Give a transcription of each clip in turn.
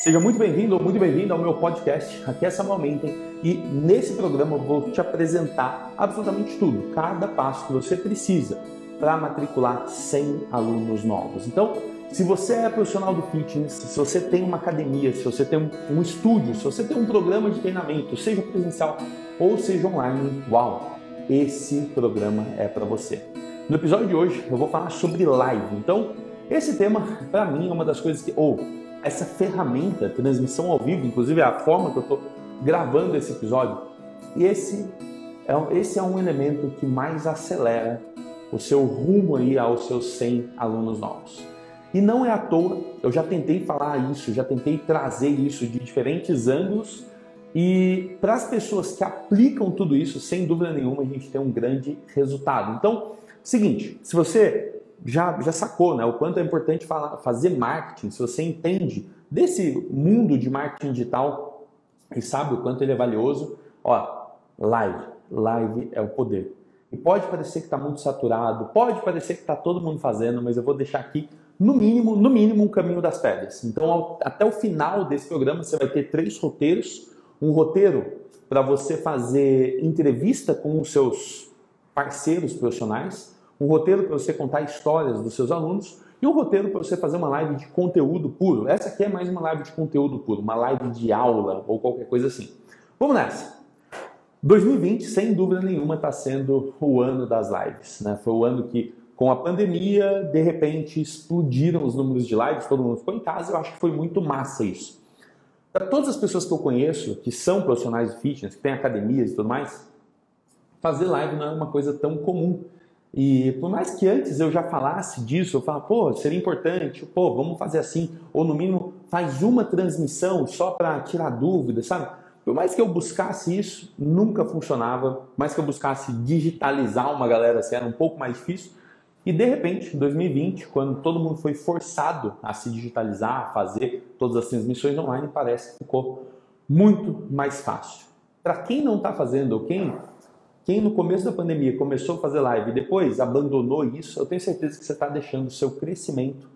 Seja muito bem-vindo ou muito bem-vindo ao meu podcast. Aqui é Samuel Menten e nesse programa eu vou te apresentar absolutamente tudo, cada passo que você precisa para matricular 100 alunos novos. Então, se você é profissional do fitness, se você tem uma academia, se você tem um estúdio, se você tem um programa de treinamento, seja presencial ou seja online, uau, esse programa é para você. No episódio de hoje eu vou falar sobre live. Então, esse tema para mim é uma das coisas que ou essa ferramenta, transmissão ao vivo, inclusive a forma que eu estou gravando esse episódio, e esse é, esse é um elemento que mais acelera o seu rumo aí aos seus 100 alunos novos. E não é à toa, eu já tentei falar isso, já tentei trazer isso de diferentes ângulos e para as pessoas que aplicam tudo isso, sem dúvida nenhuma, a gente tem um grande resultado. Então, seguinte, se você já, já sacou né, o quanto é importante falar, fazer marketing, se você entende desse mundo de marketing digital e sabe o quanto ele é valioso, ó, live, live é o poder. E pode parecer que está muito saturado, pode parecer que está todo mundo fazendo, mas eu vou deixar aqui no mínimo, no mínimo, um caminho das pedras. Então, ao, até o final desse programa, você vai ter três roteiros. Um roteiro para você fazer entrevista com os seus parceiros profissionais, um roteiro para você contar histórias dos seus alunos e um roteiro para você fazer uma live de conteúdo puro. Essa aqui é mais uma live de conteúdo puro, uma live de aula ou qualquer coisa assim. Vamos nessa! 2020, sem dúvida nenhuma, está sendo o ano das lives. Né? Foi o ano que, com a pandemia, de repente explodiram os números de lives, todo mundo ficou em casa. Eu acho que foi muito massa isso. Para todas as pessoas que eu conheço, que são profissionais de fitness, que têm academias e tudo mais, fazer live não é uma coisa tão comum. E por mais que antes eu já falasse disso, eu falava, pô, seria importante, pô, vamos fazer assim, ou no mínimo faz uma transmissão só para tirar dúvidas, sabe? Por mais que eu buscasse isso, nunca funcionava. Por mais que eu buscasse digitalizar uma galera assim, era um pouco mais difícil. E de repente, em 2020, quando todo mundo foi forçado a se digitalizar, a fazer todas as transmissões online, parece que ficou muito mais fácil. Para quem não está fazendo, ou quem quem no começo da pandemia começou a fazer live e depois abandonou isso, eu tenho certeza que você está deixando o seu crescimento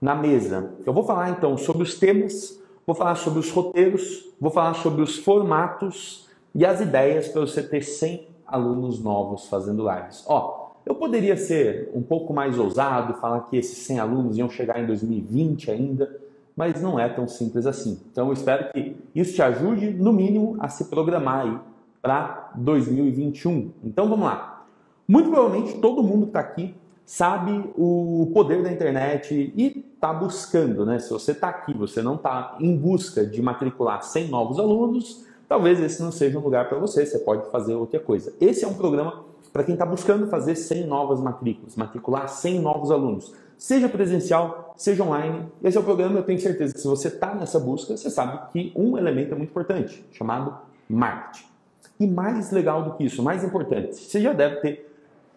na mesa. Eu vou falar então sobre os temas, vou falar sobre os roteiros, vou falar sobre os formatos e as ideias para você ter 100 alunos novos fazendo lives. Ó, eu poderia ser um pouco mais ousado, falar que esses 100 alunos iam chegar em 2020 ainda, mas não é tão simples assim. Então eu espero que isso te ajude, no mínimo, a se programar aí para 2021. Então vamos lá. Muito provavelmente todo mundo que está aqui sabe o poder da internet e está buscando, né? Se você está aqui, você não está em busca de matricular 100 novos alunos, talvez esse não seja um lugar para você, você pode fazer outra coisa. Esse é um programa para quem está buscando fazer 100 novas matrículas, matricular 100 novos alunos, seja presencial, seja online. Esse é o programa, eu tenho certeza que se você está nessa busca, você sabe que um elemento é muito importante, chamado marketing. E mais legal do que isso, mais importante, você já deve ter,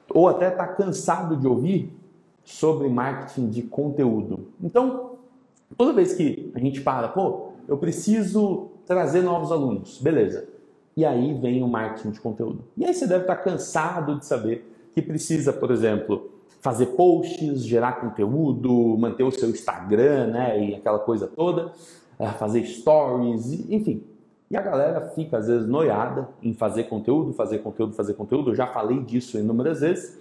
ou até está cansado de ouvir sobre marketing de conteúdo. Então, toda vez que a gente para, pô, eu preciso trazer novos alunos, beleza. E aí vem o marketing de conteúdo. E aí você deve estar tá cansado de saber que precisa, por exemplo, fazer posts, gerar conteúdo, manter o seu Instagram, né, e aquela coisa toda, eh, fazer stories, enfim, e a galera fica, às vezes, noiada em fazer conteúdo, fazer conteúdo, fazer conteúdo. Eu já falei disso inúmeras vezes.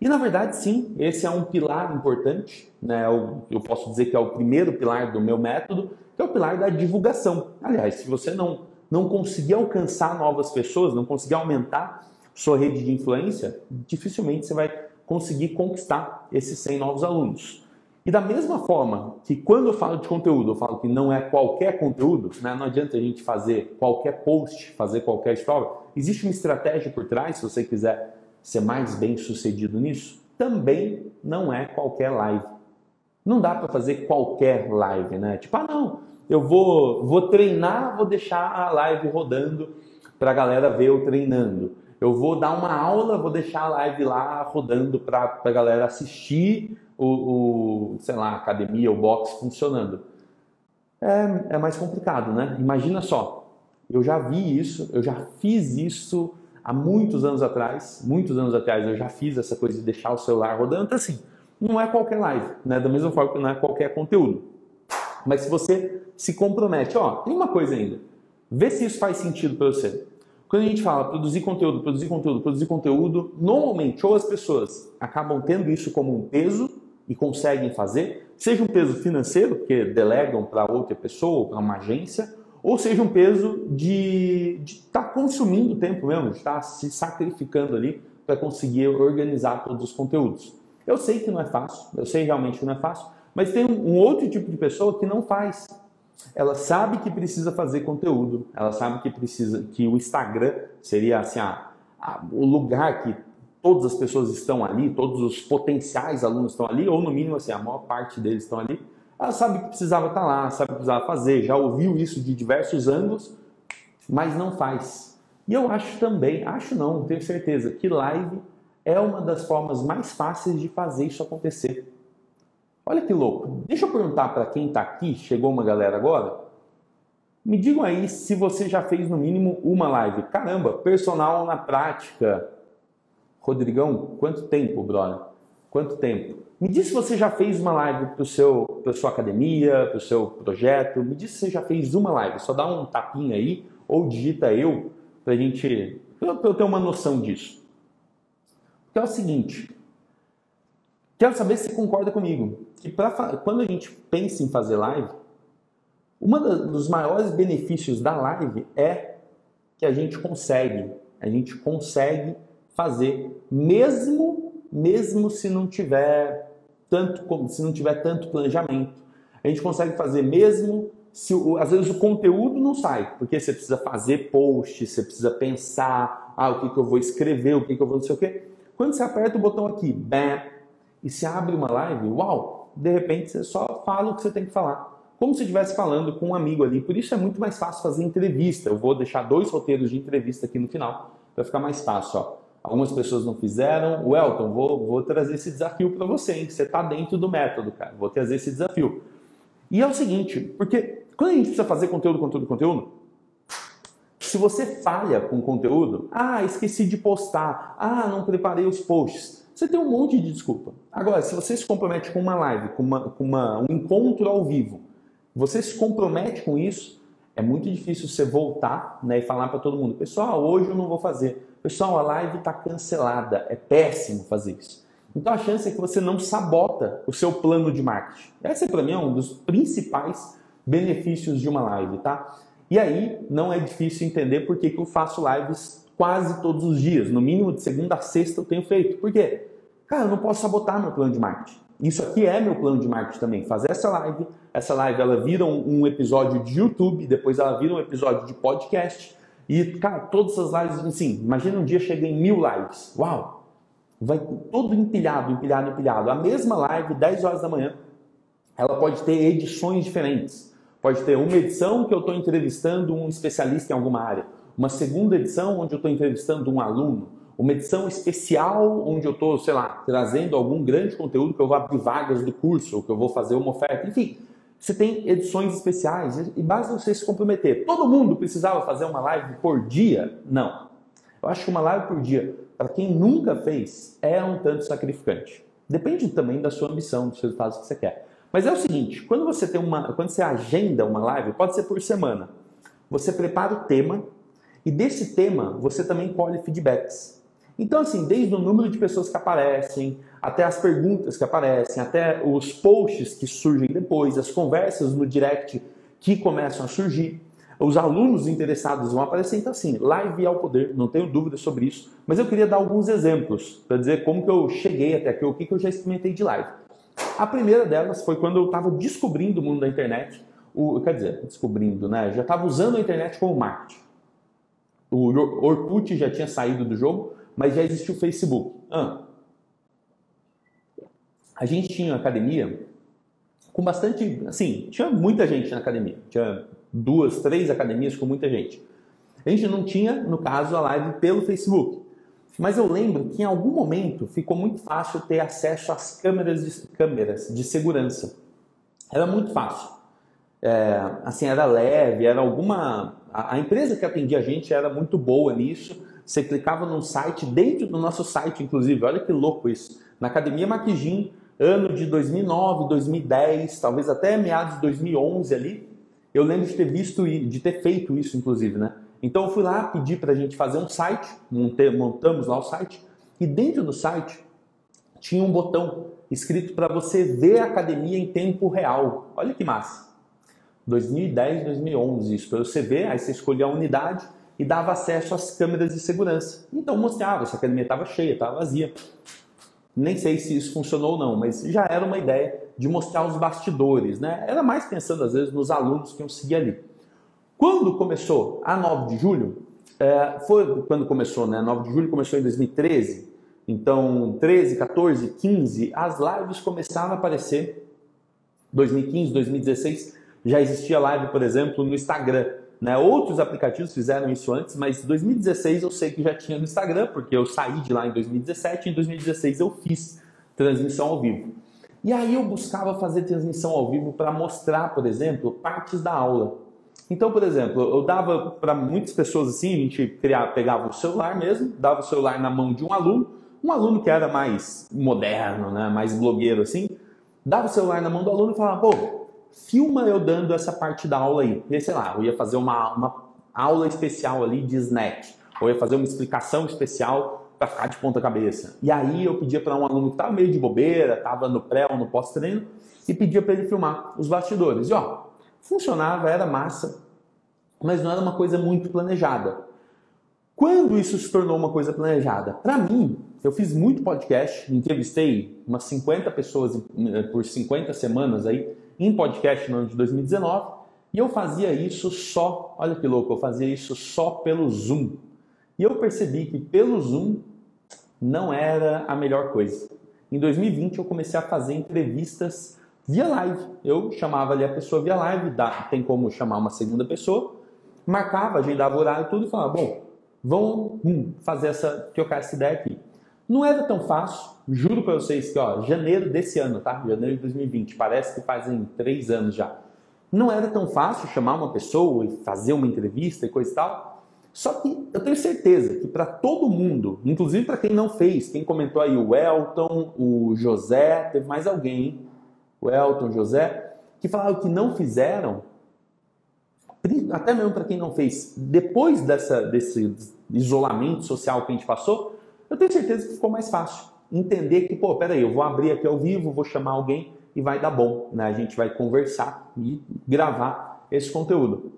E, na verdade, sim, esse é um pilar importante. Né? Eu, eu posso dizer que é o primeiro pilar do meu método, que é o pilar da divulgação. Aliás, se você não, não conseguir alcançar novas pessoas, não conseguir aumentar sua rede de influência, dificilmente você vai conseguir conquistar esses 100 novos alunos. E da mesma forma que quando eu falo de conteúdo, eu falo que não é qualquer conteúdo, né? não adianta a gente fazer qualquer post, fazer qualquer história. Existe uma estratégia por trás, se você quiser ser mais bem sucedido nisso. Também não é qualquer live. Não dá para fazer qualquer live, né? Tipo, ah, não, eu vou, vou treinar, vou deixar a live rodando para a galera ver eu treinando. Eu vou dar uma aula, vou deixar a live lá rodando para a galera assistir o, o, sei lá, academia, o box funcionando. É, é mais complicado, né? Imagina só, eu já vi isso, eu já fiz isso há muitos anos atrás, muitos anos atrás eu já fiz essa coisa de deixar o celular rodando, então assim, não é qualquer live, né? Da mesma forma que não é qualquer conteúdo. Mas se você se compromete, ó, tem uma coisa ainda. Vê se isso faz sentido para você. Quando a gente fala produzir conteúdo, produzir conteúdo, produzir conteúdo, normalmente ou as pessoas acabam tendo isso como um peso e conseguem fazer, seja um peso financeiro, porque delegam para outra pessoa, para uma agência, ou seja um peso de estar tá consumindo tempo mesmo, de estar tá se sacrificando ali para conseguir organizar todos os conteúdos. Eu sei que não é fácil, eu sei realmente que não é fácil, mas tem um outro tipo de pessoa que não faz. Ela sabe que precisa fazer conteúdo, ela sabe que precisa que o Instagram seria assim a, a, o lugar que todas as pessoas estão ali, todos os potenciais alunos estão ali, ou no mínimo assim a maior parte deles estão ali. Ela sabe que precisava estar lá, sabe que precisava fazer, já ouviu isso de diversos ângulos, mas não faz. E eu acho também, acho não, tenho certeza, que live é uma das formas mais fáceis de fazer isso acontecer. Olha que louco. Deixa eu perguntar para quem está aqui, chegou uma galera agora. Me digam aí se você já fez no mínimo uma live. Caramba, personal na prática. Rodrigão, quanto tempo, brother? Quanto tempo? Me diz se você já fez uma live para a sua academia, para o seu projeto. Me diz se você já fez uma live. Só dá um tapinha aí ou digita eu para gente, para eu ter uma noção disso. Que é o seguinte, Quero saber se concorda comigo. Que pra, quando a gente pensa em fazer live, um dos maiores benefícios da live é que a gente consegue, a gente consegue fazer mesmo mesmo se não tiver tanto se não tiver tanto planejamento. A gente consegue fazer mesmo se às vezes o conteúdo não sai, porque você precisa fazer post, você precisa pensar, ah, o que, que eu vou escrever, o que, que eu vou não sei o quê. Quando você aperta o botão aqui, bam, e se abre uma live, uau, de repente você só fala o que você tem que falar. Como se estivesse falando com um amigo ali. Por isso é muito mais fácil fazer entrevista. Eu vou deixar dois roteiros de entrevista aqui no final para ficar mais fácil. Ó. Algumas pessoas não fizeram. O Elton, vou, vou trazer esse desafio para você, hein? Você está dentro do método, cara. Vou trazer esse desafio. E é o seguinte, porque quando a gente precisa fazer conteúdo, conteúdo, conteúdo, se você falha com conteúdo, ah, esqueci de postar, ah, não preparei os posts, você tem um monte de desculpa. Agora, se você se compromete com uma live, com, uma, com uma, um encontro ao vivo, você se compromete com isso, é muito difícil você voltar né, e falar para todo mundo: pessoal, hoje eu não vou fazer. Pessoal, a live está cancelada. É péssimo fazer isso. Então a chance é que você não sabota o seu plano de marketing. Esse para mim é um dos principais benefícios de uma live, tá? E aí não é difícil entender por que, que eu faço lives quase todos os dias. No mínimo de segunda a sexta eu tenho feito. Por quê? Cara, eu não posso sabotar meu plano de marketing. Isso aqui é meu plano de marketing também. Fazer essa live, essa live ela vira um, um episódio de YouTube, depois ela vira um episódio de podcast. E, cara, todas essas lives, assim, imagina um dia chega em mil lives. Uau! Vai todo empilhado, empilhado, empilhado. A mesma live, 10 horas da manhã, ela pode ter edições diferentes. Pode ter uma edição que eu estou entrevistando um especialista em alguma área. Uma segunda edição onde eu estou entrevistando um aluno uma edição especial onde eu estou, sei lá, trazendo algum grande conteúdo que eu vou abrir vagas do curso, ou que eu vou fazer uma oferta, enfim. Você tem edições especiais e basta você se comprometer. Todo mundo precisava fazer uma live por dia? Não. Eu acho que uma live por dia, para quem nunca fez, é um tanto sacrificante. Depende também da sua ambição, dos resultados que você quer. Mas é o seguinte, quando você tem uma, quando você agenda uma live, pode ser por semana. Você prepara o tema e desse tema você também colhe feedbacks. Então, assim, desde o número de pessoas que aparecem, até as perguntas que aparecem, até os posts que surgem depois, as conversas no direct que começam a surgir, os alunos interessados vão aparecer. Então, assim, live ao poder, não tenho dúvida sobre isso, mas eu queria dar alguns exemplos para dizer como que eu cheguei até aqui, o que, que eu já experimentei de live. A primeira delas foi quando eu estava descobrindo o mundo da internet, o, quer dizer, descobrindo, né? Já estava usando a internet como marketing. O Orkut já tinha saído do jogo, mas já existia o Facebook. Ah. A gente tinha uma academia com bastante, assim, tinha muita gente na academia. Tinha duas, três academias com muita gente. A gente não tinha, no caso, a live pelo Facebook. Mas eu lembro que em algum momento ficou muito fácil ter acesso às câmeras de, câmeras de segurança. Era muito fácil. É, assim, era leve, era alguma. A, a empresa que atendia a gente era muito boa nisso você clicava num site, dentro do nosso site, inclusive, olha que louco isso. Na Academia Maquijim, ano de 2009, 2010, talvez até meados de 2011 ali, eu lembro de ter visto de ter feito isso, inclusive, né? Então eu fui lá pedir para a gente fazer um site, montamos lá o site, e dentro do site tinha um botão escrito para você ver a academia em tempo real. Olha que massa! 2010, 2011, isso para você ver, aí você escolhia a unidade e dava acesso às câmeras de segurança. Então mostrava se a academia estava cheia, estava vazia. Nem sei se isso funcionou ou não, mas já era uma ideia de mostrar os bastidores, né? Era mais pensando às vezes nos alunos que iam seguir ali. Quando começou a 9 de julho, é, foi quando começou, né? 9 de julho começou em 2013, então 13, 14, 15, as lives começaram a aparecer. 2015, 2016 já existia live, por exemplo, no Instagram. Né? Outros aplicativos fizeram isso antes, mas 2016 eu sei que já tinha no Instagram, porque eu saí de lá em 2017 e em 2016 eu fiz transmissão ao vivo. E aí eu buscava fazer transmissão ao vivo para mostrar, por exemplo, partes da aula. Então, por exemplo, eu dava para muitas pessoas assim, a gente criava, pegava o celular mesmo, dava o celular na mão de um aluno, um aluno que era mais moderno, né, mais blogueiro assim, dava o celular na mão do aluno e falava, pô, filma eu dando essa parte da aula aí. E sei lá, eu ia fazer uma, uma aula especial ali de snack, ou ia fazer uma explicação especial para ficar de ponta cabeça. E aí eu pedia para um aluno que estava meio de bobeira, estava no pré ou no pós-treino, e pedia para ele filmar os bastidores. E ó, funcionava, era massa, mas não era uma coisa muito planejada. Quando isso se tornou uma coisa planejada? Para mim, eu fiz muito podcast, entrevistei umas 50 pessoas eh, por 50 semanas aí em podcast no ano de 2019, e eu fazia isso só, olha que louco, eu fazia isso só pelo Zoom. E eu percebi que pelo Zoom não era a melhor coisa. Em 2020 eu comecei a fazer entrevistas via live. Eu chamava ali a pessoa via live, dá, tem como chamar uma segunda pessoa, marcava, agendava o horário tudo e falava, bom, vamos hum, fazer essa, trocar essa ideia aqui. Não era tão fácil, juro para vocês que, ó, janeiro desse ano, tá? Janeiro de 2020, parece que fazem três anos já. Não era tão fácil chamar uma pessoa e fazer uma entrevista e coisa e tal. Só que eu tenho certeza que para todo mundo, inclusive para quem não fez, quem comentou aí o Elton, o José, teve mais alguém, o Elton, José, que falaram que não fizeram, até mesmo para quem não fez, depois dessa, desse isolamento social que a gente passou, eu tenho certeza que ficou mais fácil. Entender que, pô, peraí, eu vou abrir aqui ao vivo, vou chamar alguém e vai dar bom, né? A gente vai conversar e gravar esse conteúdo.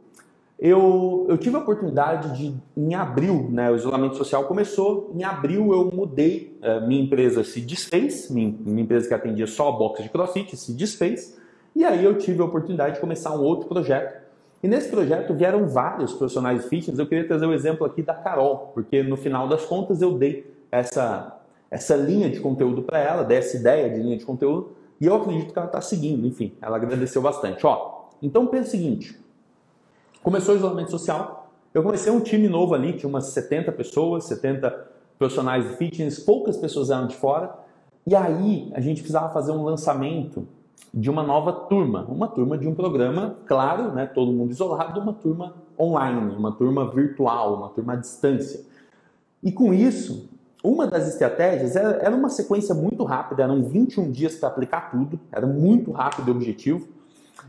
Eu, eu tive a oportunidade de, em abril, né, o isolamento social começou, em abril eu mudei, uh, minha empresa se desfez, minha, minha empresa que atendia só box de crossfit se desfez, e aí eu tive a oportunidade de começar um outro projeto. E nesse projeto vieram vários profissionais de fitness, eu queria trazer o exemplo aqui da Carol, porque no final das contas eu dei essa, essa linha de conteúdo para ela, dessa ideia de linha de conteúdo, e eu acredito que ela está seguindo, enfim, ela agradeceu bastante. Ó, então pensa o seguinte, começou o isolamento social, eu comecei um time novo ali, tinha umas 70 pessoas, 70 profissionais de fitness, poucas pessoas eram de fora, e aí a gente precisava fazer um lançamento de uma nova turma, uma turma de um programa, claro, né, todo mundo isolado, uma turma online, uma turma virtual, uma turma à distância. E com isso, uma das estratégias era, era uma sequência muito rápida, eram 21 dias para aplicar tudo, era muito rápido e objetivo.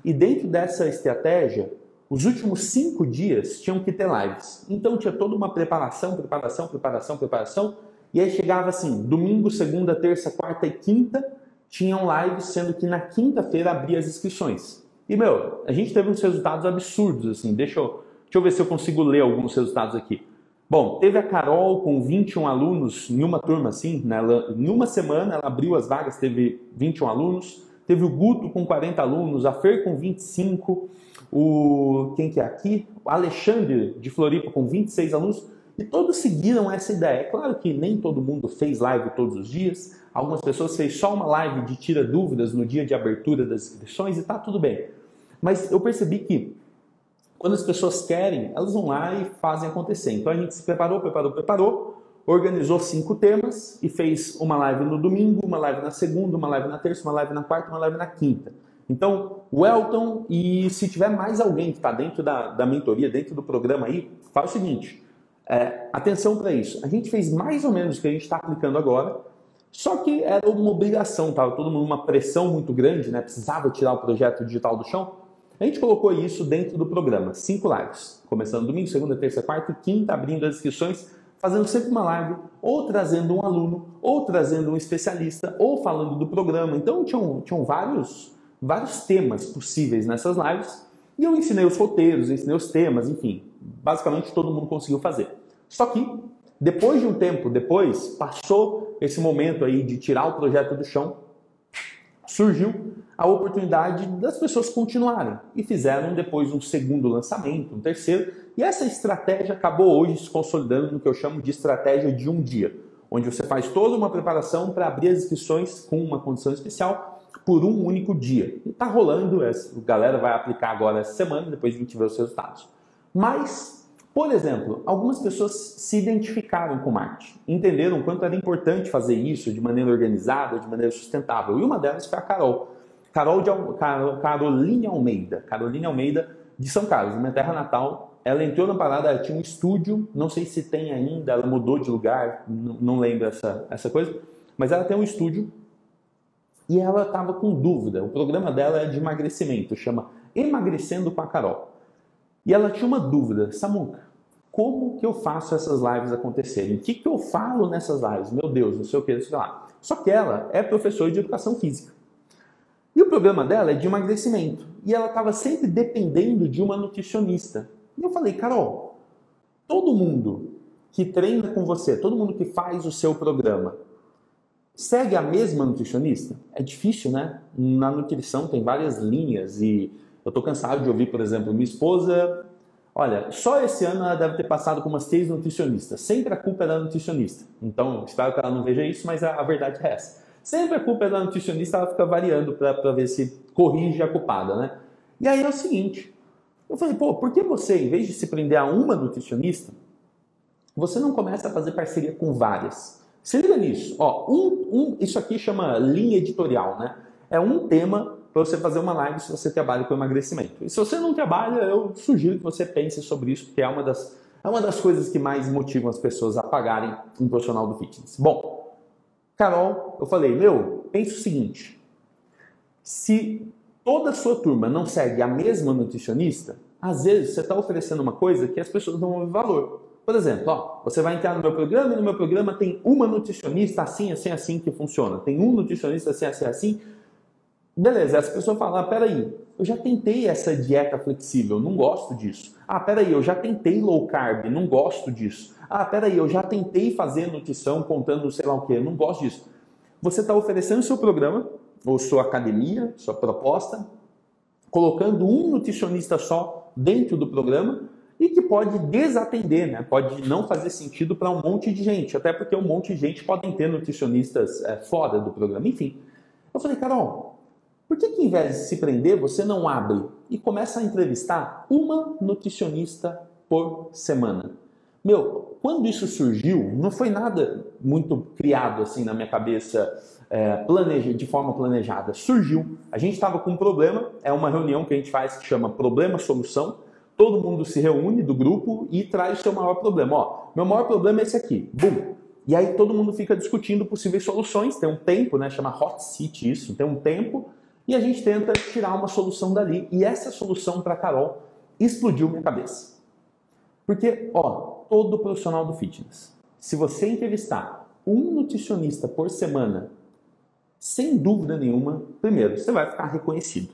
E dentro dessa estratégia, os últimos cinco dias tinham que ter lives. Então tinha toda uma preparação, preparação, preparação, preparação. E aí chegava assim, domingo, segunda, terça, quarta e quinta, tinham lives, sendo que na quinta-feira abria as inscrições. E, meu, a gente teve uns resultados absurdos, assim. Deixa eu, deixa eu ver se eu consigo ler alguns resultados aqui. Bom, teve a Carol com 21 alunos em uma turma assim, né? ela, em uma semana ela abriu as vagas, teve 21 alunos. Teve o Guto com 40 alunos, a Fer com 25, o quem que é aqui? O Alexandre de Floripa com 26 alunos. E todos seguiram essa ideia. É claro que nem todo mundo fez live todos os dias. Algumas pessoas fez só uma live de tira dúvidas no dia de abertura das inscrições e tá tudo bem. Mas eu percebi que quando as pessoas querem, elas vão lá e fazem acontecer. Então a gente se preparou, preparou, preparou, organizou cinco temas e fez uma live no domingo, uma live na segunda, uma live na terça, uma live na quarta, uma live na quinta. Então, o Elton, e se tiver mais alguém que está dentro da, da mentoria, dentro do programa aí, faz o seguinte: é, atenção para isso. A gente fez mais ou menos o que a gente está aplicando agora, Só que era uma obrigação, estava todo mundo uma pressão muito grande, né? precisava tirar o projeto digital do chão. A gente colocou isso dentro do programa, cinco lives, começando domingo, segunda, terça, quarta e quinta, abrindo as inscrições, fazendo sempre uma live, ou trazendo um aluno, ou trazendo um especialista, ou falando do programa. Então tinham, tinham vários, vários temas possíveis nessas lives, e eu ensinei os roteiros, ensinei os temas, enfim, basicamente todo mundo conseguiu fazer. Só que depois de um tempo depois, passou esse momento aí de tirar o projeto do chão, surgiu a oportunidade das pessoas continuarem e fizeram depois um segundo lançamento, um terceiro, e essa estratégia acabou hoje se consolidando no que eu chamo de estratégia de um dia, onde você faz toda uma preparação para abrir as inscrições com uma condição especial por um único dia. E está rolando, a galera vai aplicar agora essa semana, depois a gente vê os resultados. Mas por exemplo, algumas pessoas se identificaram com marketing, entenderam quanto era importante fazer isso de maneira organizada, de maneira sustentável. E uma delas foi a Carol. Carol de Carol, Caroline Almeida. Caroline Almeida de São Carlos, minha terra natal. Ela entrou na parada, ela tinha um estúdio, não sei se tem ainda, ela mudou de lugar, não, não lembro essa, essa coisa, mas ela tem um estúdio e ela estava com dúvida. O programa dela é de emagrecimento, chama Emagrecendo com a Carol. E ela tinha uma dúvida, Samuca, como que eu faço essas lives acontecerem? O que, que eu falo nessas lives? Meu Deus, não sei o que, não sei lá. Só que ela é professora de educação física. E o problema dela é de emagrecimento. E ela estava sempre dependendo de uma nutricionista. E eu falei, Carol, todo mundo que treina com você, todo mundo que faz o seu programa, segue a mesma nutricionista? É difícil, né? Na nutrição tem várias linhas e eu estou cansado de ouvir, por exemplo, minha esposa. Olha, só esse ano ela deve ter passado com umas seis nutricionistas. Sempre a culpa é da nutricionista. Então, espero que ela não veja isso, mas a, a verdade é essa. Sempre a culpa é da nutricionista, ela fica variando para ver se corrige a culpada, né? E aí é o seguinte: eu falei, pô, por que você, em vez de se prender a uma nutricionista, você não começa a fazer parceria com várias? Se liga nisso, ó, um, um, isso aqui chama linha editorial, né? É um tema para você fazer uma live se você trabalha com emagrecimento. E se você não trabalha, eu sugiro que você pense sobre isso, porque é uma das, é uma das coisas que mais motivam as pessoas a pagarem um profissional do fitness. Bom, Carol, eu falei, meu, pense o seguinte: se toda a sua turma não segue a mesma nutricionista, às vezes você está oferecendo uma coisa que as pessoas não vão ver valor. Por exemplo, ó, você vai entrar no meu programa e no meu programa tem uma nutricionista assim, assim, assim que funciona. Tem um nutricionista assim, assim, assim Beleza, essa pessoa fala, ah, peraí, eu já tentei essa dieta flexível, não gosto disso. Ah, peraí, eu já tentei low carb, não gosto disso. Ah, peraí, eu já tentei fazer nutrição contando sei lá o que, não gosto disso. Você está oferecendo seu programa, ou sua academia, sua proposta, colocando um nutricionista só dentro do programa e que pode desatender, né? pode não fazer sentido para um monte de gente, até porque um monte de gente podem ter nutricionistas é, fora do programa. Enfim, eu falei, Carol, por que, que, em vez de se prender, você não abre e começa a entrevistar uma nutricionista por semana? Meu, quando isso surgiu, não foi nada muito criado assim na minha cabeça é, planeja, de forma planejada. Surgiu. A gente estava com um problema, é uma reunião que a gente faz que chama problema-solução. Todo mundo se reúne do grupo e traz seu maior problema. Ó, meu maior problema é esse aqui. Bum! E aí todo mundo fica discutindo possíveis soluções. Tem um tempo, né? Chama hot seat isso. Tem um tempo e a gente tenta tirar uma solução dali. E essa solução para Carol explodiu minha cabeça. Porque, ó, todo profissional do fitness, se você entrevistar um nutricionista por semana, sem dúvida nenhuma, primeiro, você vai ficar reconhecido.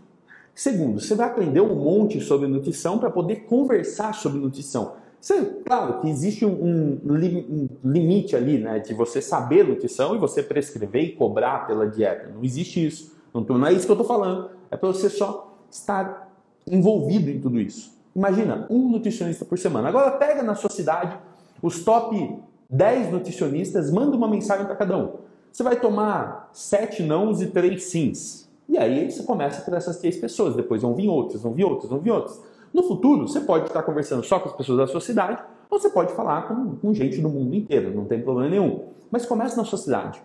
Segundo, você vai aprender um monte sobre nutrição para poder conversar sobre nutrição. Você, claro que existe um, um, um, limite ali, né, de você saber nutrição e você prescrever e cobrar pela dieta. Não existe isso. Não, é isso que eu estou falando. É para você só estar envolvido em tudo isso. Imagina, um nutricionista por semana. Agora pega na sua cidade os top 10 nutricionistas, manda uma mensagem para cada um. Você vai tomar sete nãos e três sims. E aí você começa por essas três pessoas. Depois vão vir outras, vão vir outras, vão vir outras. No futuro, você pode estar conversando só com as pessoas da sua cidade, ou você pode falar com, com gente do mundo inteiro, não tem problema nenhum. Mas comece na sua cidade.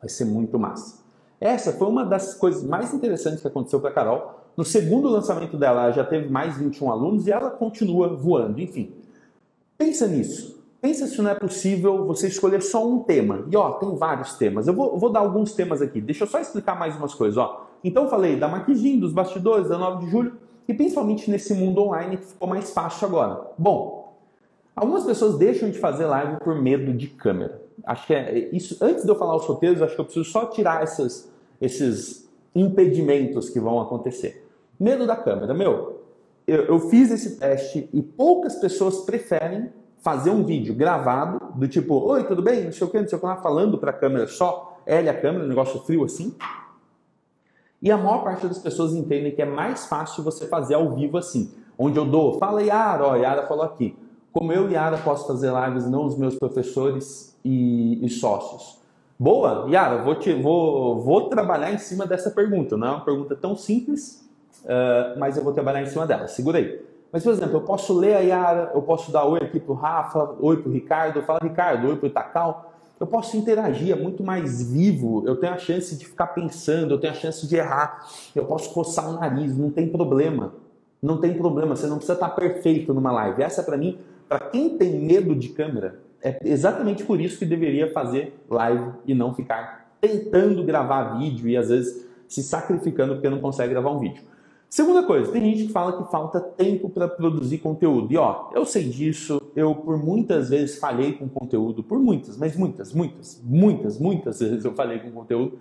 Vai ser muito massa. Essa foi uma das coisas mais interessantes que aconteceu para a Carol. No segundo lançamento dela, ela já teve mais 21 alunos e ela continua voando. Enfim, pensa nisso. pensa se não é possível você escolher só um tema. E ó, tem vários temas. Eu vou, vou dar alguns temas aqui. Deixa eu só explicar mais umas coisas. Ó. Então eu falei da maquiagem, dos bastidores, da 9 de julho e principalmente nesse mundo online que ficou mais fácil agora. Bom, algumas pessoas deixam de fazer live por medo de câmera. Acho que é isso. Antes de eu falar os roteiros, acho que eu preciso só tirar essas, esses impedimentos que vão acontecer. Medo da câmera. Meu, eu, eu fiz esse teste e poucas pessoas preferem fazer um vídeo gravado, do tipo, oi, tudo bem? Não sei o que, não sei o que falando para a câmera só, L a câmera, um negócio frio assim. E a maior parte das pessoas entendem que é mais fácil você fazer ao vivo assim, onde eu dou, fala Yara, ó, Yara falou aqui. Como eu e Yara posso fazer lives, não os meus professores e, e sócios. Boa, Yara, vou, te, vou, vou trabalhar em cima dessa pergunta. Não é uma pergunta tão simples, uh, mas eu vou trabalhar em cima dela. Segura aí. Mas, por exemplo, eu posso ler a Yara, eu posso dar oi aqui para o Rafa, oi para o Ricardo, fala Ricardo, oi para o Takal. Eu posso interagir, é muito mais vivo, eu tenho a chance de ficar pensando, eu tenho a chance de errar, eu posso coçar o nariz, não tem problema. Não tem problema, você não precisa estar perfeito numa live. Essa, para mim, para quem tem medo de câmera, é exatamente por isso que deveria fazer live e não ficar tentando gravar vídeo e às vezes se sacrificando porque não consegue gravar um vídeo. Segunda coisa, tem gente que fala que falta tempo para produzir conteúdo. E ó, eu sei disso, eu por muitas vezes falhei com conteúdo, por muitas, mas muitas, muitas, muitas, muitas vezes eu falhei com conteúdo.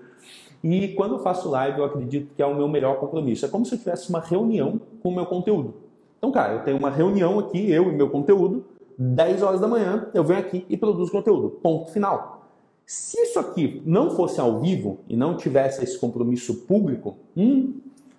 E quando eu faço live, eu acredito que é o meu melhor compromisso. É como se eu tivesse uma reunião com o meu conteúdo. Então, cara, eu tenho uma reunião aqui, eu e meu conteúdo, 10 horas da manhã, eu venho aqui e produzo conteúdo. Ponto final. Se isso aqui não fosse ao vivo e não tivesse esse compromisso público, hum,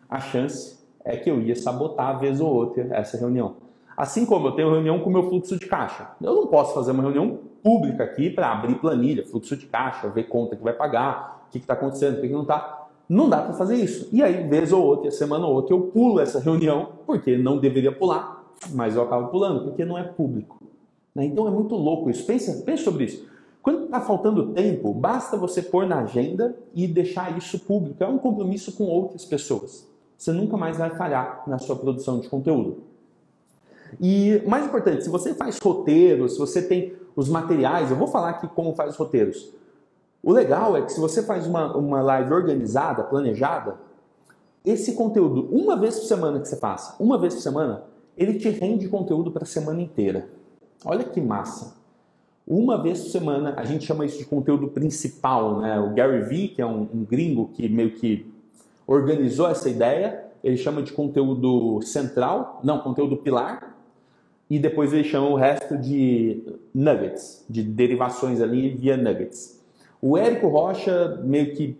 a chance é que eu ia sabotar vez ou outra essa reunião. Assim como eu tenho reunião com o meu fluxo de caixa. Eu não posso fazer uma reunião pública aqui para abrir planilha, fluxo de caixa, ver conta que vai pagar, o que está acontecendo, o que não está. Não dá para fazer isso. E aí, vez ou outra, semana ou outra, eu pulo essa reunião, porque não deveria pular, mas eu acabo pulando, porque não é público. Né? Então é muito louco isso. Pensa, pensa sobre isso. Quando está faltando tempo, basta você pôr na agenda e deixar isso público. É um compromisso com outras pessoas você nunca mais vai falhar na sua produção de conteúdo. E mais importante, se você faz roteiros, se você tem os materiais, eu vou falar aqui como faz os roteiros. O legal é que se você faz uma, uma live organizada, planejada, esse conteúdo, uma vez por semana que você faça, uma vez por semana, ele te rende conteúdo para a semana inteira. Olha que massa. Uma vez por semana, a gente chama isso de conteúdo principal, né? O Gary Vee, que é um, um gringo que meio que organizou essa ideia, ele chama de conteúdo central, não, conteúdo pilar, e depois ele chama o resto de nuggets, de derivações ali via nuggets. O Érico Rocha meio que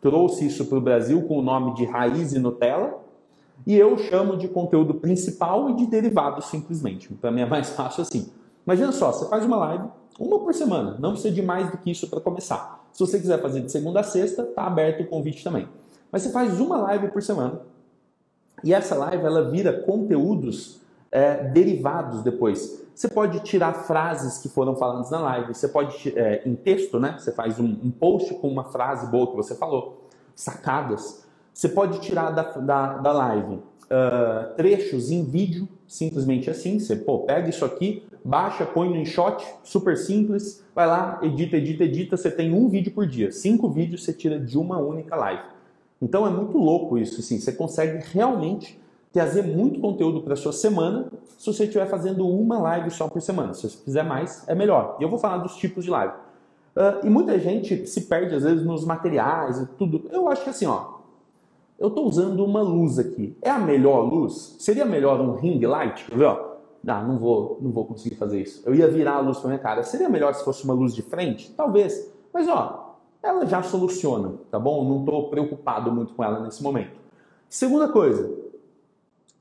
trouxe isso para o Brasil com o nome de Raiz e Nutella, e eu chamo de conteúdo principal e de derivados simplesmente. Para mim é mais fácil assim. Imagina só, você faz uma live, uma por semana, não precisa de mais do que isso para começar. Se você quiser fazer de segunda a sexta, está aberto o convite também. Mas você faz uma live por semana e essa live ela vira conteúdos é, derivados depois. Você pode tirar frases que foram faladas na live, você pode, é, em texto, né? Você faz um, um, post com uma frase boa que você falou, sacadas. Você pode tirar da, da, da live uh, trechos em vídeo, simplesmente assim. Você pô, pega isso aqui, baixa, põe no InShot, super simples, vai lá, edita, edita, edita. Você tem um vídeo por dia. Cinco vídeos você tira de uma única live. Então é muito louco isso, assim, você consegue realmente trazer muito conteúdo para sua semana se você estiver fazendo uma live só por semana. Se você fizer mais, é melhor. E eu vou falar dos tipos de live. Uh, e muita gente se perde às vezes nos materiais e tudo. Eu acho que assim, ó, eu estou usando uma luz aqui. É a melhor luz? Seria melhor um ring light? Quer ver, ó? Ah, não vou, não vou conseguir fazer isso. Eu ia virar a luz para minha cara. Seria melhor se fosse uma luz de frente? Talvez. Mas ó, ela já soluciona, tá bom? Não estou preocupado muito com ela nesse momento. Segunda coisa,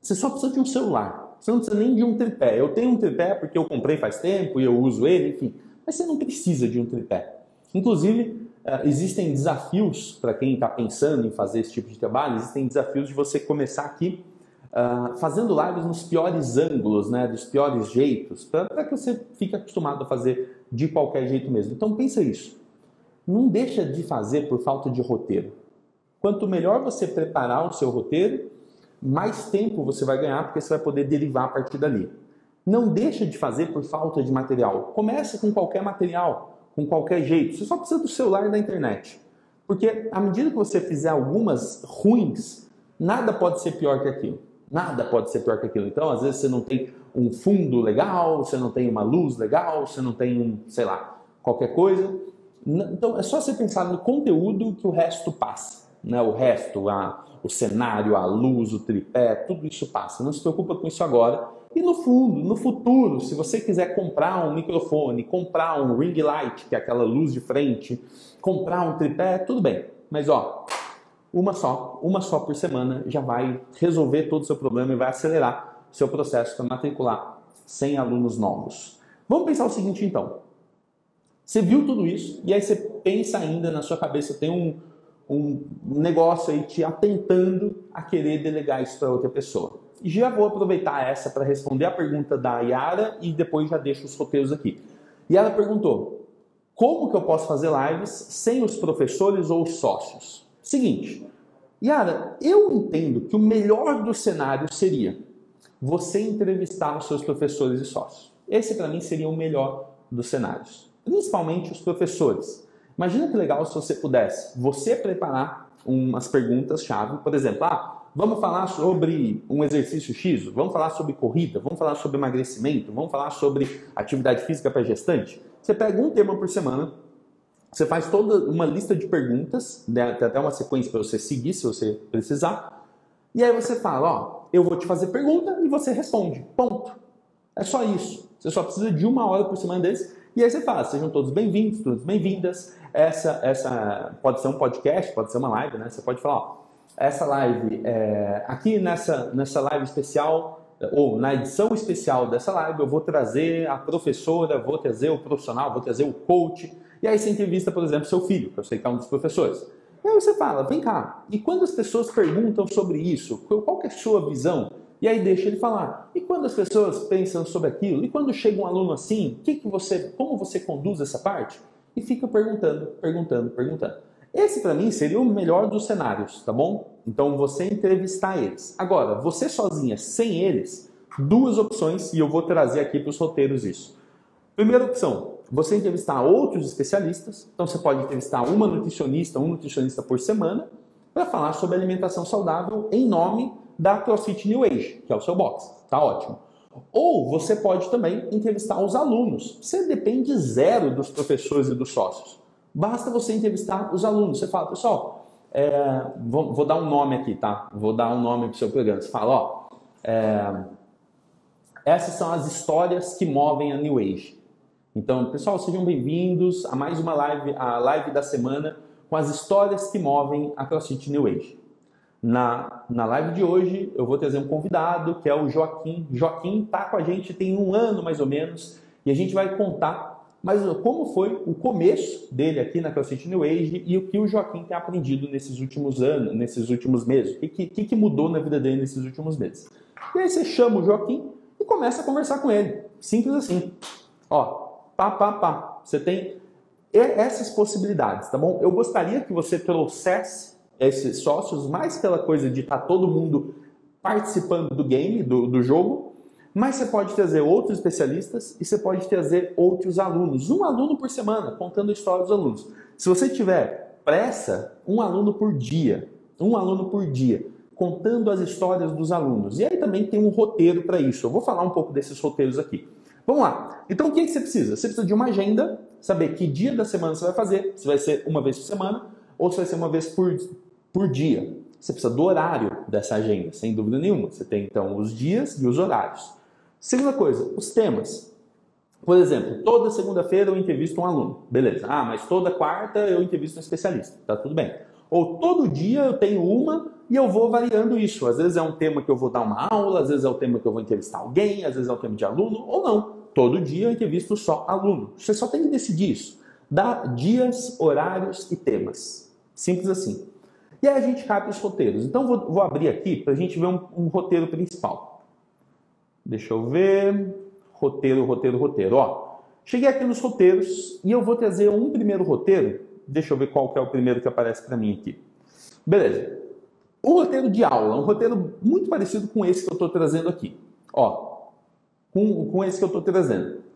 você só precisa de um celular. Você não precisa nem de um tripé. Eu tenho um tripé porque eu comprei faz tempo e eu uso ele, enfim. Mas você não precisa de um tripé. Inclusive, eh, existem desafios para quem está pensando em fazer esse tipo de trabalho. Existem desafios de você começar aqui uh, fazendo lives nos piores ângulos, né, dos piores jeitos, para que você fique acostumado a fazer de qualquer jeito mesmo. Então pensa isso não deixa de fazer por falta de roteiro. Quanto melhor você preparar o seu roteiro, mais tempo você vai ganhar, porque você vai poder derivar a partir dali. Não deixa de fazer por falta de material. Comece com qualquer material, com qualquer jeito. Você só precisa do celular e da internet. Porque à medida que você fizer algumas ruins, nada pode ser pior que aquilo. Nada pode ser pior que aquilo. Então, às vezes você não tem um fundo legal, você não tem uma luz legal, você não tem um, sei lá, qualquer coisa. Então, é só você pensar no conteúdo que o resto passa. Né? O resto, a, o cenário, a luz, o tripé, tudo isso passa. Não se preocupa com isso agora. E no fundo, no futuro, se você quiser comprar um microfone, comprar um ring light, que é aquela luz de frente, comprar um tripé, tudo bem. Mas ó, uma só, uma só por semana já vai resolver todo o seu problema e vai acelerar o seu processo para matricular 100 alunos novos. Vamos pensar o seguinte então. Você viu tudo isso e aí você pensa ainda na sua cabeça, tem um, um negócio aí te atentando a querer delegar isso para outra pessoa. E já vou aproveitar essa para responder a pergunta da Yara e depois já deixo os roteiros aqui. Ela perguntou: como que eu posso fazer lives sem os professores ou os sócios? Seguinte, Yara, eu entendo que o melhor do cenário seria você entrevistar os seus professores e sócios. Esse para mim seria o melhor dos cenários, principalmente os professores. Imagina que legal se você pudesse você preparar umas perguntas chave, por exemplo, ah, vamos falar sobre um exercício X, vamos falar sobre corrida, vamos falar sobre emagrecimento, vamos falar sobre atividade física para gestante. Você pega um tema por semana, você faz toda uma lista de perguntas, né, tem até uma sequência para você seguir se você precisar. E aí você fala, ó, eu vou te fazer pergunta e você responde. Ponto. É só isso. Você só precisa de uma hora por semana desse. E aí você fala, sejam todos bem-vindos, todas bem-vindas. Essa, essa pode ser um podcast, pode ser uma live, né? Você pode falar, ó, essa live, é, aqui nessa, nessa live especial, ou na edição especial dessa live, eu vou trazer a professora, vou trazer o profissional, vou trazer o coach e aí você entrevista, por exemplo, seu filho, que eu sei que é um dos professores. E aí você fala, vem cá, e quando as pessoas perguntam sobre isso, qual é a sua visão? E aí deixa ele falar. E quando as pessoas pensam sobre aquilo? E quando chega um aluno assim, que que você, como você conduz essa parte? E fica perguntando, perguntando, perguntando. Esse para mim seria o melhor dos cenários, tá bom? Então você entrevistar eles. Agora, você sozinha, sem eles, duas opções e eu vou trazer aqui para os roteiros isso. Primeira opção, você entrevistar outros especialistas. Então você pode entrevistar uma nutricionista, um nutricionista por semana, para falar sobre alimentação saudável em nome da CrossFit New Age, que é o seu box. Tá ótimo. Ou você pode também entrevistar os alunos. Você depende zero dos professores e dos sócios. Basta você entrevistar os alunos. Você fala, pessoal, é, vou, vou, dar um nome aqui, tá? Vou dar um nome para o seu programa. Você fala, ó, é, essas são as histórias que movem a New Age. Então, pessoal, sejam bem-vindos a mais uma live, a live da semana com as histórias que movem a CrossFit New Age. Na, na live de hoje, eu vou trazer um convidado que é o Joaquim. Joaquim está com a gente tem um ano mais ou menos e a gente vai contar mas como foi o começo dele aqui na CrossFit New Age e o que o Joaquim tem aprendido nesses últimos anos, nesses últimos meses. O que, que, que mudou na vida dele nesses últimos meses. E aí você chama o Joaquim e começa a conversar com ele. Simples assim. Ó, pá, pá, pá. Você tem essas possibilidades, tá bom? Eu gostaria que você trouxesse esses sócios mais pela coisa de estar tá todo mundo participando do game, do, do jogo, mas você pode trazer outros especialistas e você pode trazer outros alunos. Um aluno por semana, contando a história dos alunos. Se você tiver pressa, um aluno por dia. Um aluno por dia, contando as histórias dos alunos. E aí também tem um roteiro para isso. Eu vou falar um pouco desses roteiros aqui. Vamos lá. Então o que, que você precisa? Você precisa de uma agenda, saber que dia da semana você vai fazer, se vai ser uma vez por semana ou se vai ser uma vez por, por dia. Você precisa do horário dessa agenda, sem dúvida nenhuma. Você tem então os dias e os horários. Segunda coisa, os temas. Por exemplo, toda segunda-feira eu entrevisto um aluno. Beleza. Ah, mas toda quarta eu entrevisto um especialista. Tá tudo bem. Ou todo dia eu tenho uma e eu vou variando isso. Às vezes é um tema que eu vou dar uma aula, às vezes é o um tema que eu vou entrevistar alguém, às vezes é um tema de aluno, ou não. Todo dia eu entrevisto só aluno. Você só tem que decidir isso. Dá dias, horários e temas. Simples assim. E aí a gente cabe os roteiros. Então vou, vou abrir aqui para a gente ver um, um, roteiro principal. Deixa eu ver. Roteiro, roteiro, roteiro. Ó, cheguei aqui nos roteiros e eu vou trazer um primeiro roteiro. Deixa eu ver qual que é o primeiro que aparece para mim aqui. Beleza. O roteiro de aula, um roteiro muito parecido com esse que eu estou trazendo aqui. Ó, com, com esse que eu estou trazendo.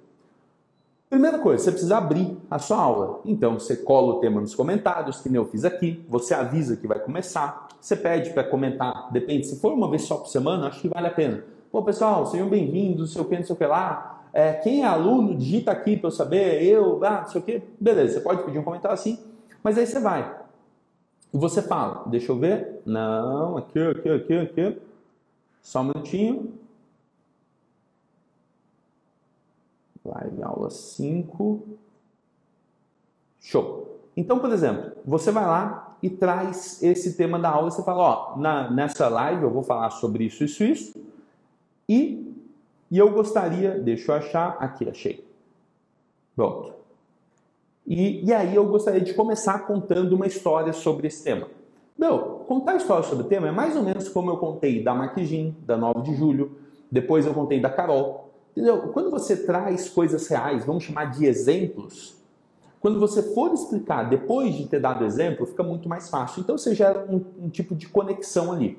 Primeira coisa, você precisa abrir a sua aula. Então, você cola o tema nos comentários, que nem eu fiz aqui, você avisa que vai começar, você pede para comentar, depende, se for uma vez só por semana, acho que vale a pena. Pô, pessoal, sejam bem-vindos, não sei o que, não sei o que lá. É, quem é aluno, digita aqui para eu saber, eu, ah, não sei o que. Beleza, você pode pedir um comentário assim, mas aí você vai. E você fala, deixa eu ver. Não, aqui, aqui, aqui, aqui. Só um minutinho. Live aula 5. Show. Então, por exemplo, você vai lá e traz esse tema da aula e você fala, ó, na, nessa live eu vou falar sobre isso, isso, isso. E, e eu gostaria, deixa eu achar, aqui, achei. Pronto. E, e aí eu gostaria de começar contando uma história sobre esse tema. Meu, contar história sobre o tema é mais ou menos como eu contei da Marquijin, da 9 de julho, depois eu contei da Carol, Entendeu? Quando você traz coisas reais, vamos chamar de exemplos, quando você for explicar depois de ter dado exemplo, fica muito mais fácil. Então você gera um, um tipo de conexão ali.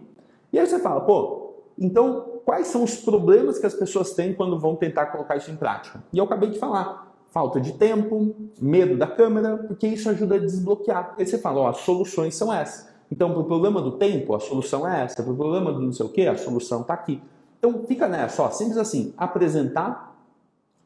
E aí você fala, pô, então quais são os problemas que as pessoas têm quando vão tentar colocar isso em prática? E eu acabei de falar. Falta de tempo, medo da câmera, porque isso ajuda a desbloquear. Aí você fala, ó, as soluções são essas. Então, para o problema do tempo, a solução é essa. Para o problema do não sei o que, a solução está aqui. Então fica nessa, ó, simples assim, apresentar,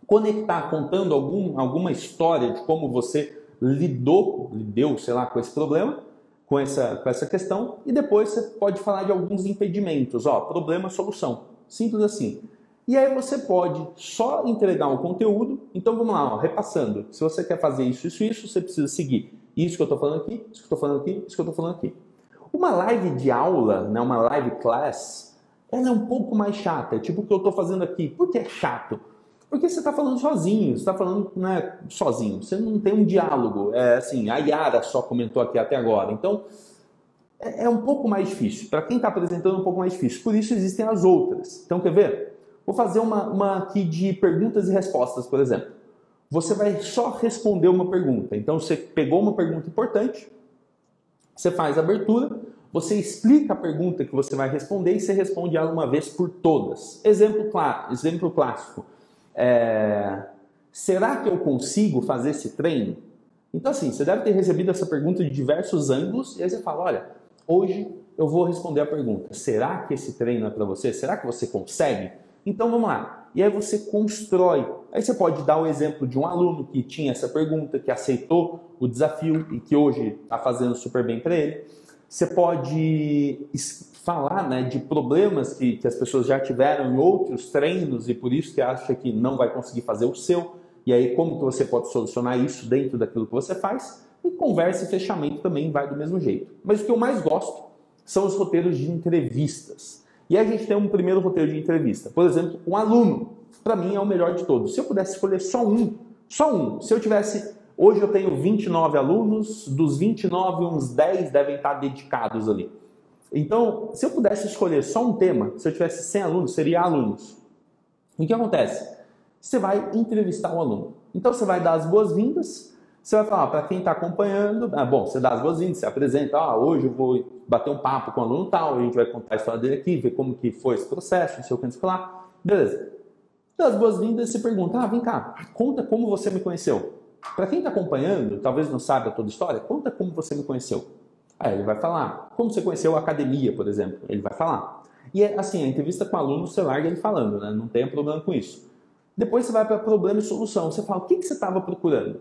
conectar contando algum, alguma história de como você lidou, lidou, sei lá, com esse problema, com essa, com essa questão, e depois você pode falar de alguns impedimentos, ó, problema, solução. Simples assim. E aí você pode só entregar o conteúdo. Então vamos lá, ó, repassando. Se você quer fazer isso, isso, isso, você precisa seguir isso que eu estou falando aqui, isso que eu estou falando aqui, isso que eu estou falando aqui. Uma live de aula, né, uma live class, ela é um pouco mais chata, é tipo o que eu estou fazendo aqui. Por que é chato? Porque você está falando sozinho, você está falando né, sozinho, você não tem um diálogo. É assim, a Yara só comentou aqui até agora. Então, é, é um pouco mais difícil. Para quem está apresentando, é um pouco mais difícil. Por isso existem as outras. Então, quer ver? Vou fazer uma, uma aqui de perguntas e respostas, por exemplo. Você vai só responder uma pergunta. Então, você pegou uma pergunta importante, você faz a abertura, você explica a pergunta que você vai responder e você responde ela uma vez por todas. Exemplo, claro, exemplo clássico. É, será que eu consigo fazer esse treino? Então, assim, você deve ter recebido essa pergunta de diversos ângulos e aí você fala: olha, hoje eu vou responder a pergunta: será que esse treino é para você? Será que você consegue? Então vamos lá. E aí você constrói. Aí você pode dar o exemplo de um aluno que tinha essa pergunta, que aceitou o desafio e que hoje está fazendo super bem para ele. Você pode falar né, de problemas que, que as pessoas já tiveram em outros treinos e por isso que acha que não vai conseguir fazer o seu. E aí, como que você pode solucionar isso dentro daquilo que você faz? E conversa e fechamento também vai do mesmo jeito. Mas o que eu mais gosto são os roteiros de entrevistas. E a gente tem um primeiro roteiro de entrevista. Por exemplo, um aluno. Para mim é o melhor de todos. Se eu pudesse escolher só um, só um. Se eu tivesse Hoje eu tenho 29 alunos, dos 29, uns 10 devem estar dedicados ali. Então, se eu pudesse escolher só um tema, se eu tivesse 100 alunos, seria alunos. O que acontece? Você vai entrevistar o aluno. Então, você vai dar as boas-vindas, você vai falar para quem está acompanhando, ah, bom, você dá as boas-vindas, você apresenta, ah, hoje eu vou bater um papo com o aluno tal, a gente vai contar a história dele aqui, ver como que foi esse processo, não sei o que, não sei o que lá. Beleza. Dá as boas-vindas, você pergunta, ah, vem cá, conta como você me conheceu. Para quem está acompanhando, talvez não saiba toda a história, conta como você me conheceu. Aí ele vai falar, como você conheceu a academia, por exemplo, ele vai falar. E é assim, a entrevista com o aluno, você larga ele falando, né? não tem problema com isso. Depois você vai para problema e solução. Você fala, o que, que você estava procurando?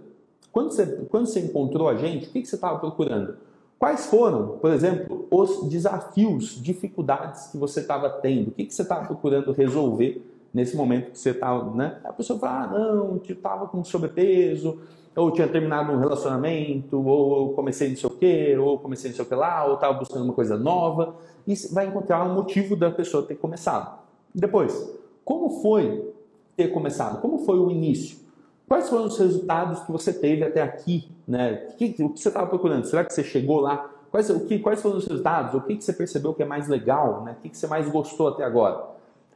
Quando você, quando você encontrou a gente, o que, que você estava procurando? Quais foram, por exemplo, os desafios, dificuldades que você estava tendo? O que, que você estava procurando resolver nesse momento que você estava, né? A pessoa fala, ah, não, eu estava com sobrepeso, ou tinha terminado um relacionamento, ou comecei não sei o quê, ou comecei não sei o que lá, ou estava buscando uma coisa nova, e vai encontrar um motivo da pessoa ter começado. Depois, como foi ter começado? Como foi o início? Quais foram os resultados que você teve até aqui? Né? O, que, o que você estava procurando? Será que você chegou lá? Quais, o que, quais foram os resultados? O que, que você percebeu que é mais legal? Né? O que, que você mais gostou até agora?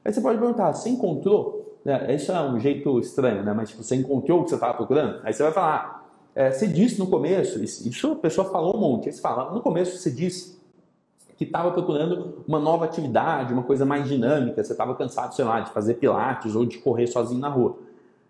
Aí você pode perguntar, você encontrou? É, isso é um jeito estranho, né? Mas tipo, você encontrou o que você estava procurando? Aí você vai falar, é, você disse no começo, isso a pessoa falou um monte, aí você fala, no começo você disse que estava procurando uma nova atividade, uma coisa mais dinâmica, você estava cansado, sei lá, de fazer pilates ou de correr sozinho na rua.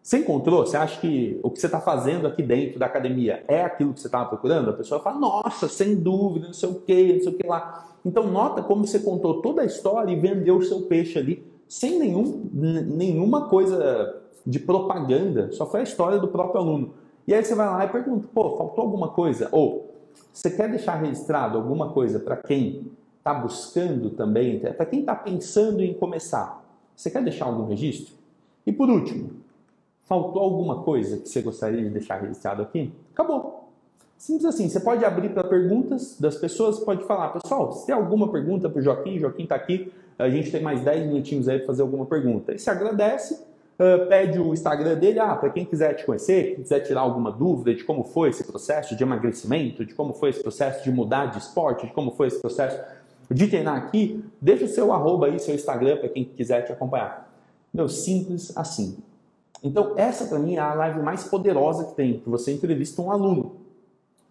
Você encontrou? Você acha que o que você está fazendo aqui dentro da academia é aquilo que você estava procurando? A pessoa fala, nossa, sem dúvida, não sei o que, não sei o que lá. Então nota como você contou toda a história e vendeu o seu peixe ali, sem nenhum, nenhuma coisa de propaganda, só foi a história do próprio aluno. E aí você vai lá e pergunta, pô, faltou alguma coisa? Ou você quer deixar registrado alguma coisa para quem está buscando também, para quem está pensando em começar? Você quer deixar algum registro? E por último, faltou alguma coisa que você gostaria de deixar registrado aqui? Acabou. Simples assim, você pode abrir para perguntas das pessoas, pode falar, pessoal, se tem alguma pergunta para o Joaquim, Joaquim está aqui, a gente tem mais 10 minutinhos aí para fazer alguma pergunta. E se agradece, uh, pede o Instagram dele, ah, para quem quiser te conhecer, quem quiser tirar alguma dúvida de como foi esse processo de emagrecimento, de como foi esse processo de mudar de esporte, de como foi esse processo de treinar aqui, deixa o seu arroba aí, seu Instagram, para quem quiser te acompanhar. Meu, simples assim. Então, essa para mim é a live mais poderosa que tem, que você entrevista um aluno.